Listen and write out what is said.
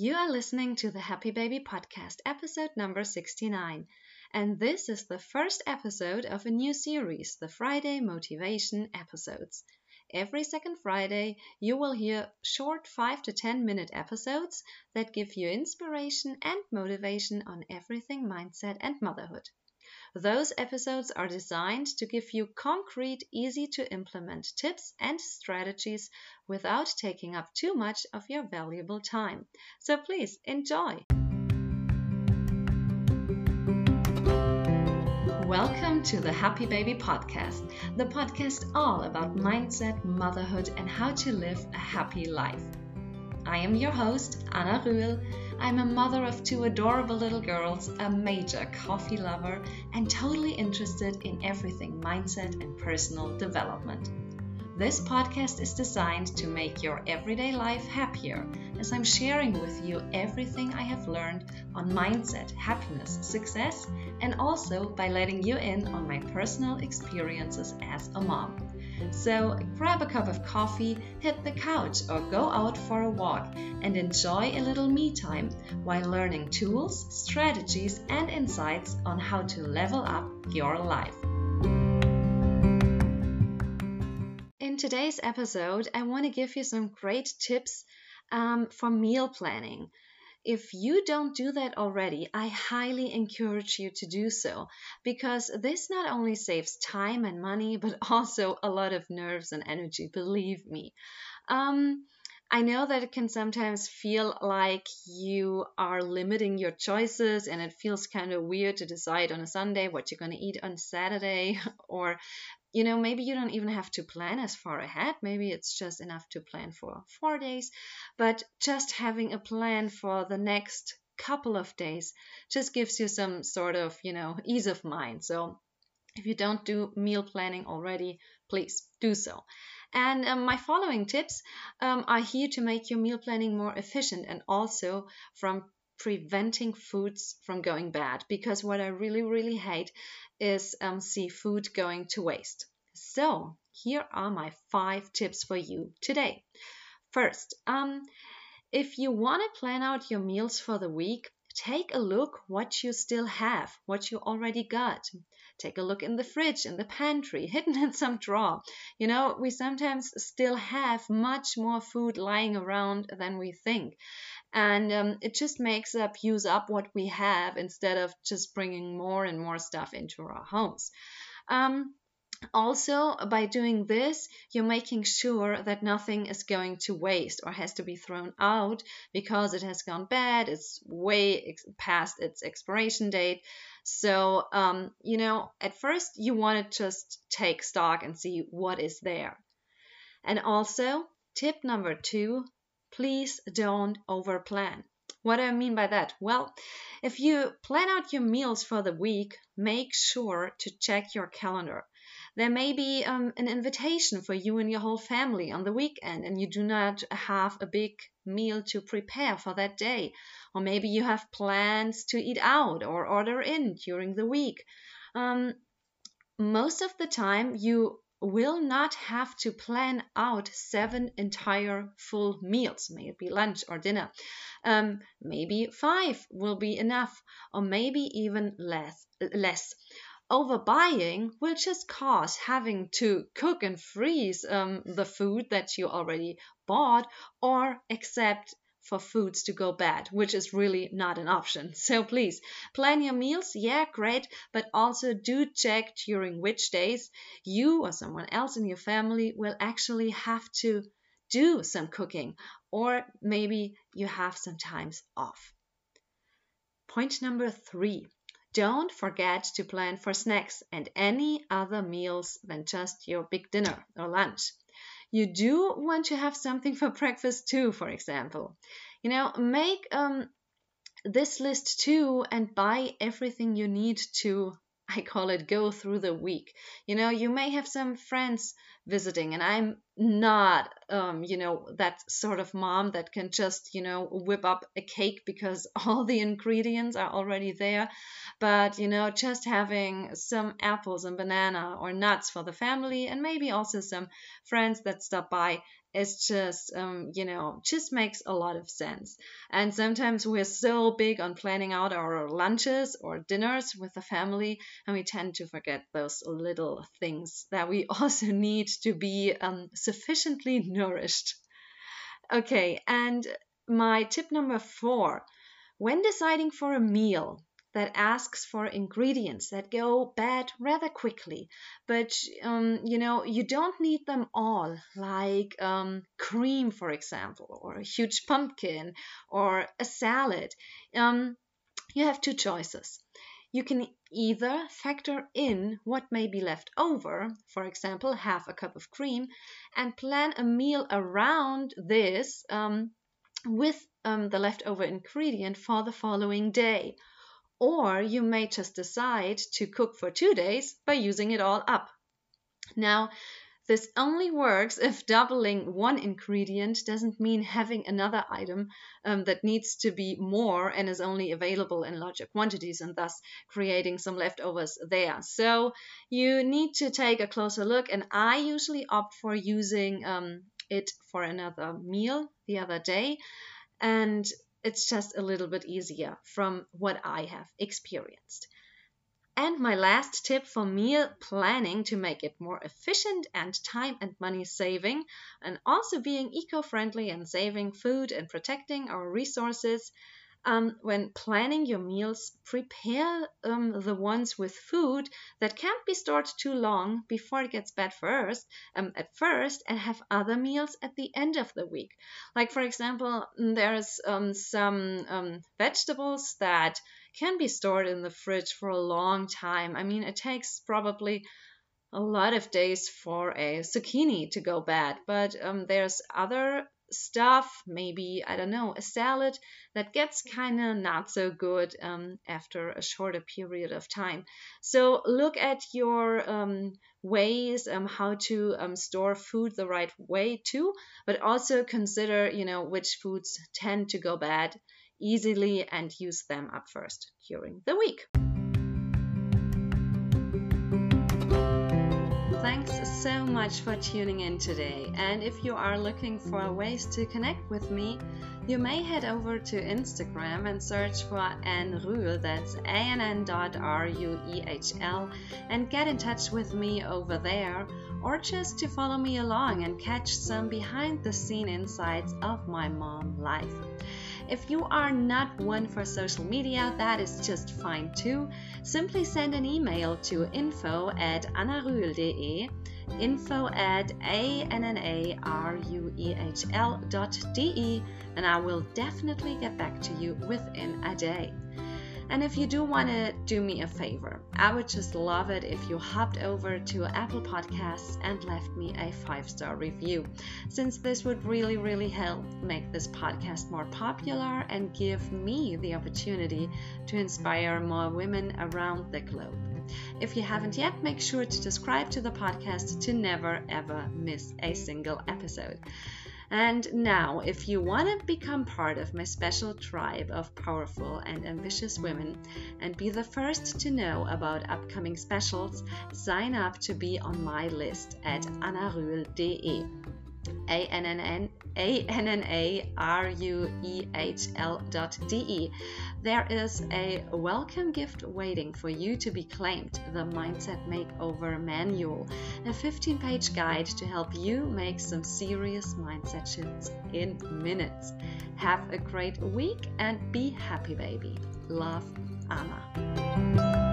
You are listening to the Happy Baby Podcast, episode number 69. And this is the first episode of a new series, the Friday Motivation episodes. Every second Friday, you will hear short 5 to 10 minute episodes that give you inspiration and motivation on everything mindset and motherhood. Those episodes are designed to give you concrete, easy to implement tips and strategies without taking up too much of your valuable time. So please enjoy! Welcome to the Happy Baby Podcast, the podcast all about mindset, motherhood, and how to live a happy life. I am your host, Anna Rühl. I'm a mother of two adorable little girls, a major coffee lover, and totally interested in everything mindset and personal development. This podcast is designed to make your everyday life happier as I'm sharing with you everything I have learned on mindset, happiness, success, and also by letting you in on my personal experiences as a mom. So grab a cup of coffee, hit the couch, or go out for a walk and enjoy a little me time while learning tools, strategies, and insights on how to level up your life. In today's episode, I want to give you some great tips um, for meal planning. If you don't do that already, I highly encourage you to do so because this not only saves time and money, but also a lot of nerves and energy, believe me. Um, I know that it can sometimes feel like you are limiting your choices and it feels kind of weird to decide on a Sunday what you're going to eat on Saturday or you know, maybe you don't even have to plan as far ahead. Maybe it's just enough to plan for four days. But just having a plan for the next couple of days just gives you some sort of, you know, ease of mind. So if you don't do meal planning already, please do so. And um, my following tips um, are here to make your meal planning more efficient and also from preventing foods from going bad because what I really, really hate is um, seafood going to waste. So, here are my five tips for you today. First, um, if you want to plan out your meals for the week, take a look what you still have, what you already got. Take a look in the fridge, in the pantry, hidden in some drawer. You know, we sometimes still have much more food lying around than we think and um, it just makes up use up what we have instead of just bringing more and more stuff into our homes. Um, also by doing this you're making sure that nothing is going to waste or has to be thrown out because it has gone bad it's way past its expiration date. So um, you know at first you want to just take stock and see what is there. And also tip number two please don't overplan. What do I mean by that? Well, if you plan out your meals for the week, make sure to check your calendar. There may be um, an invitation for you and your whole family on the weekend, and you do not have a big meal to prepare for that day. Or maybe you have plans to eat out or order in during the week. Um, most of the time, you will not have to plan out seven entire full meals, maybe lunch or dinner. Um, maybe five will be enough, or maybe even less. less. Overbuying will just cause having to cook and freeze um, the food that you already bought or accept for foods to go bad, which is really not an option. So please plan your meals. Yeah, great. But also do check during which days you or someone else in your family will actually have to do some cooking, or maybe you have some times off. Point number three. Don't forget to plan for snacks and any other meals than just your big dinner or lunch. You do want to have something for breakfast too, for example. You know, make um, this list too and buy everything you need to I call it go through the week. You know, you may have some friends visiting, and I'm not, um, you know, that sort of mom that can just, you know, whip up a cake because all the ingredients are already there. But, you know, just having some apples and banana or nuts for the family, and maybe also some friends that stop by it's just um, you know just makes a lot of sense and sometimes we're so big on planning out our lunches or dinners with the family and we tend to forget those little things that we also need to be um, sufficiently nourished okay and my tip number four when deciding for a meal that asks for ingredients that go bad rather quickly. But um, you know, you don't need them all, like um, cream, for example, or a huge pumpkin, or a salad. Um, you have two choices. You can either factor in what may be left over, for example, half a cup of cream, and plan a meal around this um, with um, the leftover ingredient for the following day or you may just decide to cook for two days by using it all up. Now, this only works if doubling one ingredient doesn't mean having another item um, that needs to be more and is only available in larger quantities and thus creating some leftovers there. So you need to take a closer look, and I usually opt for using um, it for another meal the other day. And it's just a little bit easier from what I have experienced. And my last tip for meal planning to make it more efficient and time and money saving, and also being eco friendly and saving food and protecting our resources, um, when planning your meals, prepare um, the ones with food that can't be stored too long before it gets bad first um, at first, and have other meals at the end of the week. Like for example, there's um, some um, vegetables that can be stored in the fridge for a long time. I mean, it takes probably a lot of days for a zucchini to go bad, but um, there's other stuff, maybe, I don't know, a salad that gets kind of not so good um, after a shorter period of time. So look at your um, ways um, how to um, store food the right way too, but also consider, you know, which foods tend to go bad easily and use them up first during the week. Thanks so much for tuning in today. And if you are looking for ways to connect with me, you may head over to Instagram and search for Ann Ruehl, that's A-N-N.R-U-E-H-L, and get in touch with me over there, or just to follow me along and catch some behind the scene insights of my mom life. If you are not one for social media, that is just fine too. Simply send an email to info at annaruehl.de info at a-n-n-a-r-u-e-h-l.de and I will definitely get back to you within a day. And if you do want to do me a favor, I would just love it if you hopped over to Apple Podcasts and left me a five star review, since this would really, really help make this podcast more popular and give me the opportunity to inspire more women around the globe. If you haven't yet, make sure to subscribe to the podcast to never ever miss a single episode. And now, if you want to become part of my special tribe of powerful and ambitious women and be the first to know about upcoming specials, sign up to be on my list at annaruehl.de. A-N-N-A-R-U-E-H-L dot D-E. There is a welcome gift waiting for you to be claimed, the Mindset Makeover Manual, a 15-page guide to help you make some serious mindset shifts in minutes. Have a great week and be happy, baby. Love, Anna.